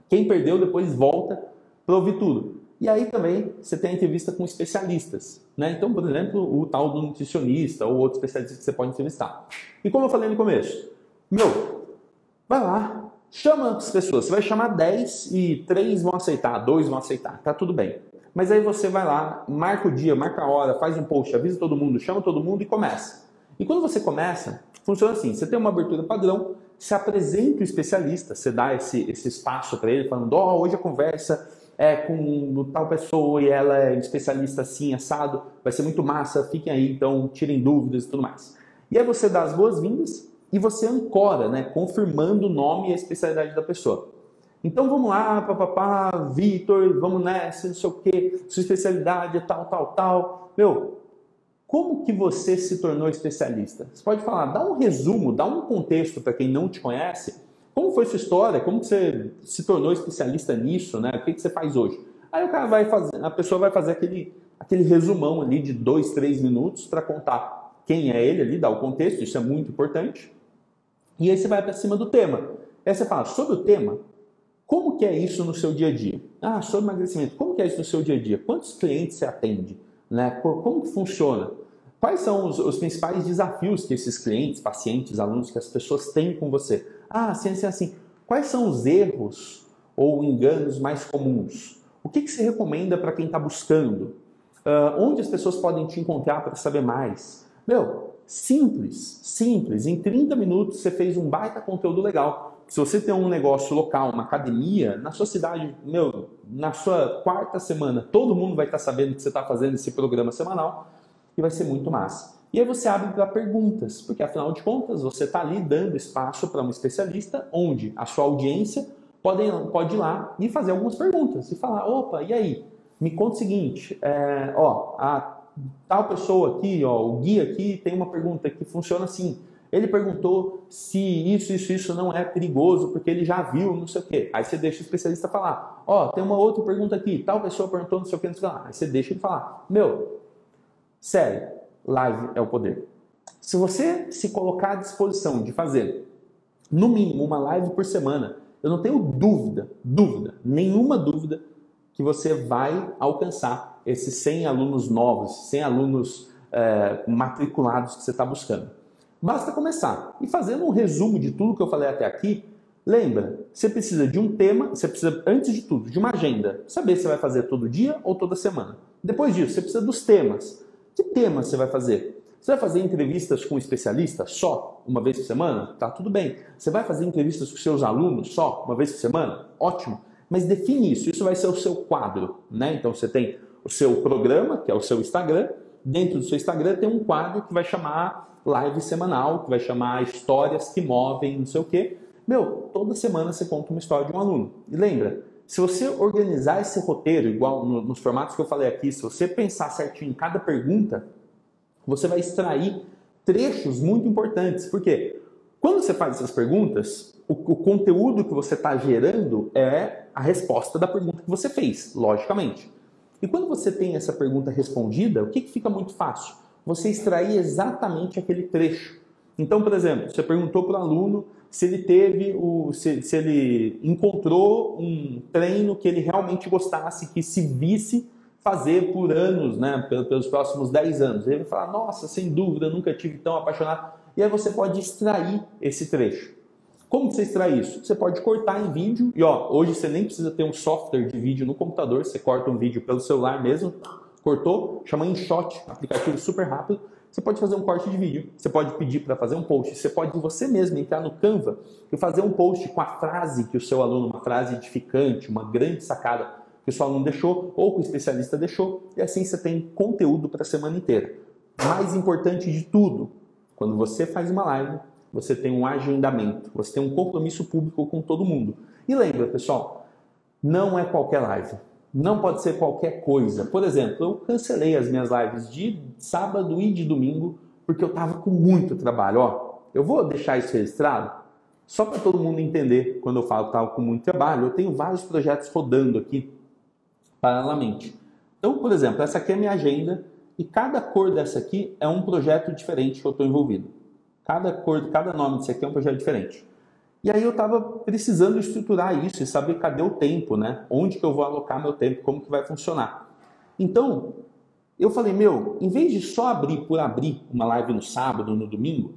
Quem perdeu depois volta para ouvir tudo. E aí também você tem a entrevista com especialistas. Né? Então, por exemplo, o tal do nutricionista ou outro especialista que você pode entrevistar. E como eu falei no começo, meu, vai lá, chama as pessoas. Você vai chamar 10 e 3 vão aceitar, 2 vão aceitar, tá tudo bem. Mas aí você vai lá, marca o dia, marca a hora, faz um post, avisa todo mundo, chama todo mundo e começa. E quando você começa, funciona assim: você tem uma abertura padrão, se apresenta o especialista, você dá esse, esse espaço para ele, falando: Ó, oh, hoje a conversa é com tal pessoa e ela é especialista assim, assado, vai ser muito massa, fiquem aí, então tirem dúvidas e tudo mais. E aí você dá as boas-vindas e você ancora, né, confirmando o nome e a especialidade da pessoa. Então vamos lá, papapá, Vitor, vamos nessa, não sei o que, sua especialidade é tal, tal, tal. Meu, como que você se tornou especialista? Você pode falar, dá um resumo, dá um contexto para quem não te conhece. Como foi sua história? Como que você se tornou especialista nisso, né? O que, que você faz hoje? Aí o cara vai fazer, a pessoa vai fazer aquele, aquele resumão ali de dois, três minutos para contar quem é ele ali, dar o contexto, isso é muito importante. E aí você vai para cima do tema. Aí você fala sobre o tema, como que é isso no seu dia a dia? Ah, sobre emagrecimento, como que é isso no seu dia a dia? Quantos clientes você atende? Né? Como que funciona? Quais são os, os, principais desafios que esses clientes, pacientes, alunos, que as pessoas têm com você? Ah, sim, assim, assim. Quais são os erros ou enganos mais comuns? O que, que se recomenda para quem está buscando? Uh, onde as pessoas podem te encontrar para saber mais? Meu, simples, simples. Em 30 minutos você fez um baita conteúdo legal. Se você tem um negócio local, uma academia, na sua cidade, meu, na sua quarta semana, todo mundo vai estar sabendo que você está fazendo esse programa semanal e vai ser muito massa. E aí você abre para perguntas, porque afinal de contas você está ali dando espaço para um especialista onde a sua audiência pode, pode ir lá e fazer algumas perguntas e falar, opa, e aí? Me conta o seguinte, é, ó, a tal pessoa aqui, ó, o guia aqui tem uma pergunta que funciona assim. Ele perguntou se isso, isso, isso não é perigoso, porque ele já viu, não sei o quê. Aí você deixa o especialista falar. Ó, tem uma outra pergunta aqui, tal pessoa perguntou não sei o quê, não sei o quê. Aí você deixa ele falar. Meu, sério, live é o poder. Se você se colocar à disposição de fazer, no mínimo, uma live por semana, eu não tenho dúvida, dúvida, nenhuma dúvida, que você vai alcançar esses 100 alunos novos, 100 alunos é, matriculados que você está buscando. Basta começar. E fazendo um resumo de tudo que eu falei até aqui, lembra, você precisa de um tema, você precisa, antes de tudo, de uma agenda. Saber se você vai fazer todo dia ou toda semana. Depois disso, você precisa dos temas. Que tema você vai fazer? Você vai fazer entrevistas com especialistas só, uma vez por semana? Tá tudo bem. Você vai fazer entrevistas com seus alunos só, uma vez por semana? Ótimo. Mas define isso, isso vai ser o seu quadro, né? Então você tem o seu programa, que é o seu Instagram, dentro do seu Instagram tem um quadro que vai chamar live semanal, que vai chamar histórias que movem, não sei o quê. Meu, toda semana você conta uma história de um aluno. E lembra, se você organizar esse roteiro, igual nos formatos que eu falei aqui, se você pensar certinho em cada pergunta, você vai extrair trechos muito importantes. Por quê? Quando você faz essas perguntas, o, o conteúdo que você está gerando é a resposta da pergunta que você fez, logicamente. E quando você tem essa pergunta respondida, o que, que fica muito fácil? Você extrair exatamente aquele trecho. Então, por exemplo, você perguntou para o aluno se ele teve o, se, se, ele encontrou um treino que ele realmente gostasse, que se visse fazer por anos, né, pelos próximos 10 anos. Ele vai falar, nossa, sem dúvida, nunca tive tão apaixonado. E aí você pode extrair esse trecho. Como você extrai isso? Você pode cortar em vídeo e ó, hoje você nem precisa ter um software de vídeo no computador, você corta um vídeo pelo celular mesmo, cortou, chama InShot, aplicativo super rápido. Você pode fazer um corte de vídeo, você pode pedir para fazer um post, você pode você mesmo entrar no Canva e fazer um post com a frase que o seu aluno, uma frase edificante, uma grande sacada que o seu aluno deixou ou que o especialista deixou, e assim você tem conteúdo para a semana inteira. Mais importante de tudo, quando você faz uma live, você tem um agendamento, você tem um compromisso público com todo mundo. E lembra, pessoal, não é qualquer live. Não pode ser qualquer coisa. Por exemplo, eu cancelei as minhas lives de sábado e de domingo porque eu estava com muito trabalho. Ó, eu vou deixar isso registrado só para todo mundo entender quando eu falo que estava com muito trabalho. Eu tenho vários projetos rodando aqui paralelamente. Então, por exemplo, essa aqui é a minha agenda e cada cor dessa aqui é um projeto diferente que eu estou envolvido. Cada cor, cada nome disso aqui é um projeto diferente. E aí eu estava precisando estruturar isso e saber cadê o tempo, né? Onde que eu vou alocar meu tempo, como que vai funcionar. Então, eu falei, meu, em vez de só abrir por abrir uma live no sábado, no domingo,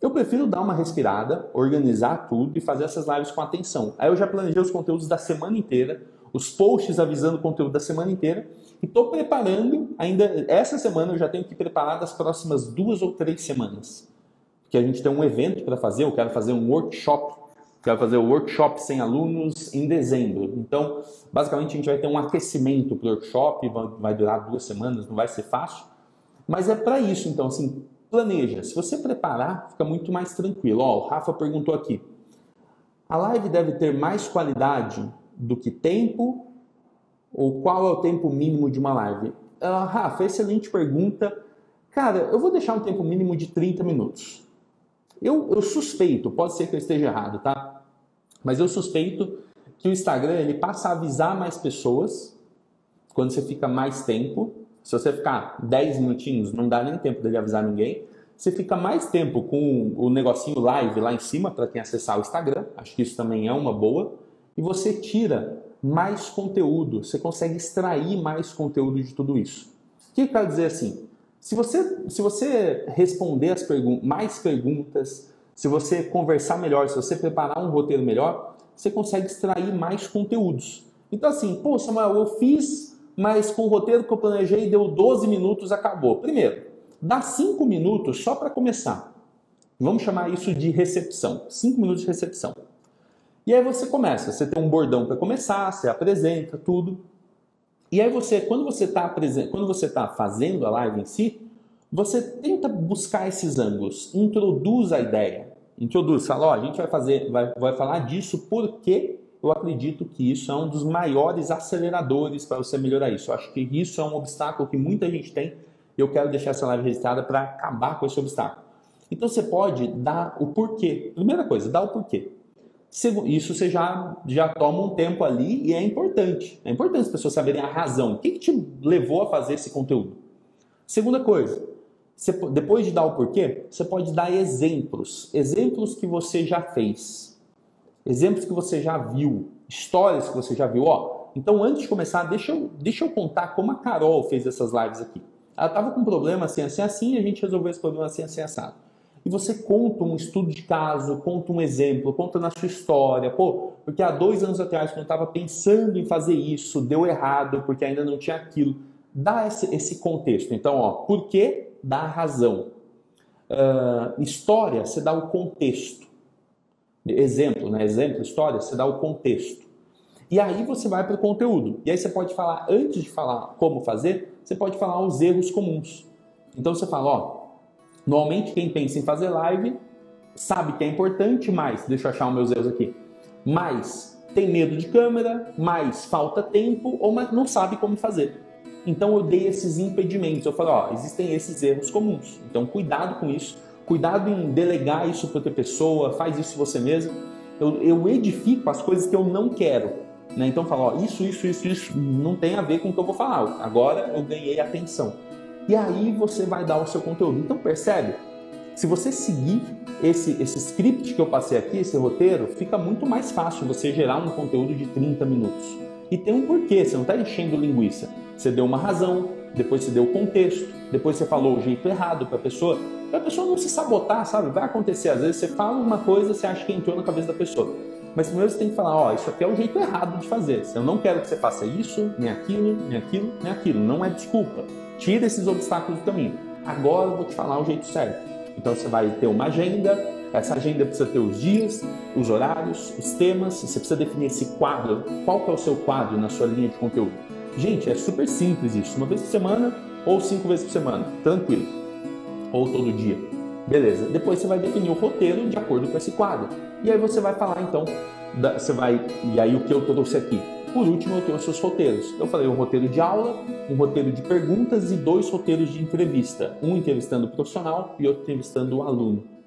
eu prefiro dar uma respirada, organizar tudo e fazer essas lives com atenção. Aí eu já planejei os conteúdos da semana inteira, os posts avisando o conteúdo da semana inteira e estou preparando ainda essa semana eu já tenho que preparar das próximas duas ou três semanas que a gente tem um evento para fazer, eu quero fazer um workshop, quero fazer o um workshop sem alunos em dezembro. Então, basicamente a gente vai ter um aquecimento para o workshop, vai durar duas semanas, não vai ser fácil, mas é para isso, então, assim, planeja. Se você preparar, fica muito mais tranquilo. Ó, o Rafa perguntou aqui, a live deve ter mais qualidade do que tempo? Ou qual é o tempo mínimo de uma live? Uh, Rafa, excelente pergunta. Cara, eu vou deixar um tempo mínimo de 30 minutos. Eu, eu suspeito, pode ser que eu esteja errado, tá? Mas eu suspeito que o Instagram ele passa a avisar mais pessoas quando você fica mais tempo. Se você ficar 10 minutinhos, não dá nem tempo dele avisar ninguém. Você fica mais tempo com o negocinho live lá em cima para quem acessar o Instagram. Acho que isso também é uma boa. E você tira mais conteúdo, você consegue extrair mais conteúdo de tudo isso. O que eu quero dizer assim? Se você, se você responder as pergun mais perguntas, se você conversar melhor, se você preparar um roteiro melhor, você consegue extrair mais conteúdos. Então, assim, pô, Samuel, eu fiz, mas com o roteiro que eu planejei deu 12 minutos, acabou. Primeiro, dá 5 minutos só para começar. Vamos chamar isso de recepção. 5 minutos de recepção. E aí você começa, você tem um bordão para começar, você apresenta tudo. E aí você, quando você está quando você está fazendo a live em si, você tenta buscar esses ângulos, introduz a ideia, introduz, fala, ó, a gente vai fazer, vai, vai falar disso porque eu acredito que isso é um dos maiores aceleradores para você melhorar isso. Eu acho que isso é um obstáculo que muita gente tem e eu quero deixar essa live registrada para acabar com esse obstáculo. Então você pode dar o porquê. Primeira coisa, dá o porquê. Isso você já, já toma um tempo ali e é importante. É importante as pessoas saberem a razão. O que, que te levou a fazer esse conteúdo? Segunda coisa, você, depois de dar o porquê, você pode dar exemplos. Exemplos que você já fez. Exemplos que você já viu. Histórias que você já viu. Ó, então, antes de começar, deixa eu, deixa eu contar como a Carol fez essas lives aqui. Ela estava com um problema assim, assim, assim, e a gente resolveu esse problema assim, assim, assado e você conta um estudo de caso, conta um exemplo, conta na sua história. Pô, porque há dois anos atrás, quando eu estava pensando em fazer isso, deu errado, porque ainda não tinha aquilo. Dá esse, esse contexto. Então, ó, por que dá a razão? Uh, história, você dá o contexto. Exemplo, né? Exemplo, história, você dá o contexto. E aí você vai para o conteúdo. E aí você pode falar, antes de falar como fazer, você pode falar os erros comuns. Então você fala, ó, Normalmente quem pensa em fazer live sabe que é importante, mas deixa eu achar os meus erros aqui. Mas tem medo de câmera, mas falta tempo ou não sabe como fazer. Então eu dei esses impedimentos. Eu falei, ó, existem esses erros comuns. Então cuidado com isso. Cuidado em delegar isso para outra pessoa, faz isso você mesmo. Eu, eu edifico as coisas que eu não quero. Né? Então falo, ó, isso, isso, isso, isso não tem a ver com o que eu vou falar. Agora eu ganhei atenção e aí você vai dar o seu conteúdo. Então percebe? Se você seguir esse, esse script que eu passei aqui, esse roteiro, fica muito mais fácil você gerar um conteúdo de 30 minutos. E tem um porquê, você não está enchendo linguiça. você deu uma razão, depois você deu o contexto, depois você falou o jeito errado para a pessoa, para a pessoa não se sabotar, sabe? Vai acontecer, às vezes você fala uma coisa, você acha que entrou na cabeça da pessoa. Mas primeiro você tem que falar, ó, isso aqui é o jeito errado de fazer. Eu não quero que você faça isso, nem aquilo, nem aquilo, nem aquilo. Não é desculpa. Tira esses obstáculos do caminho. Agora eu vou te falar o jeito certo. Então você vai ter uma agenda, essa agenda precisa ter os dias, os horários, os temas, você precisa definir esse quadro. Qual que é o seu quadro na sua linha de conteúdo? Gente, é super simples isso. Uma vez por semana ou cinco vezes por semana. Tranquilo. Ou todo dia. Beleza. Depois você vai definir o roteiro de acordo com esse quadro. E aí você vai falar então, você vai. E aí o que eu trouxe aqui? Por último, eu trouxe os roteiros. Eu falei um roteiro de aula, um roteiro de perguntas e dois roteiros de entrevista. Um entrevistando o profissional e outro entrevistando o aluno.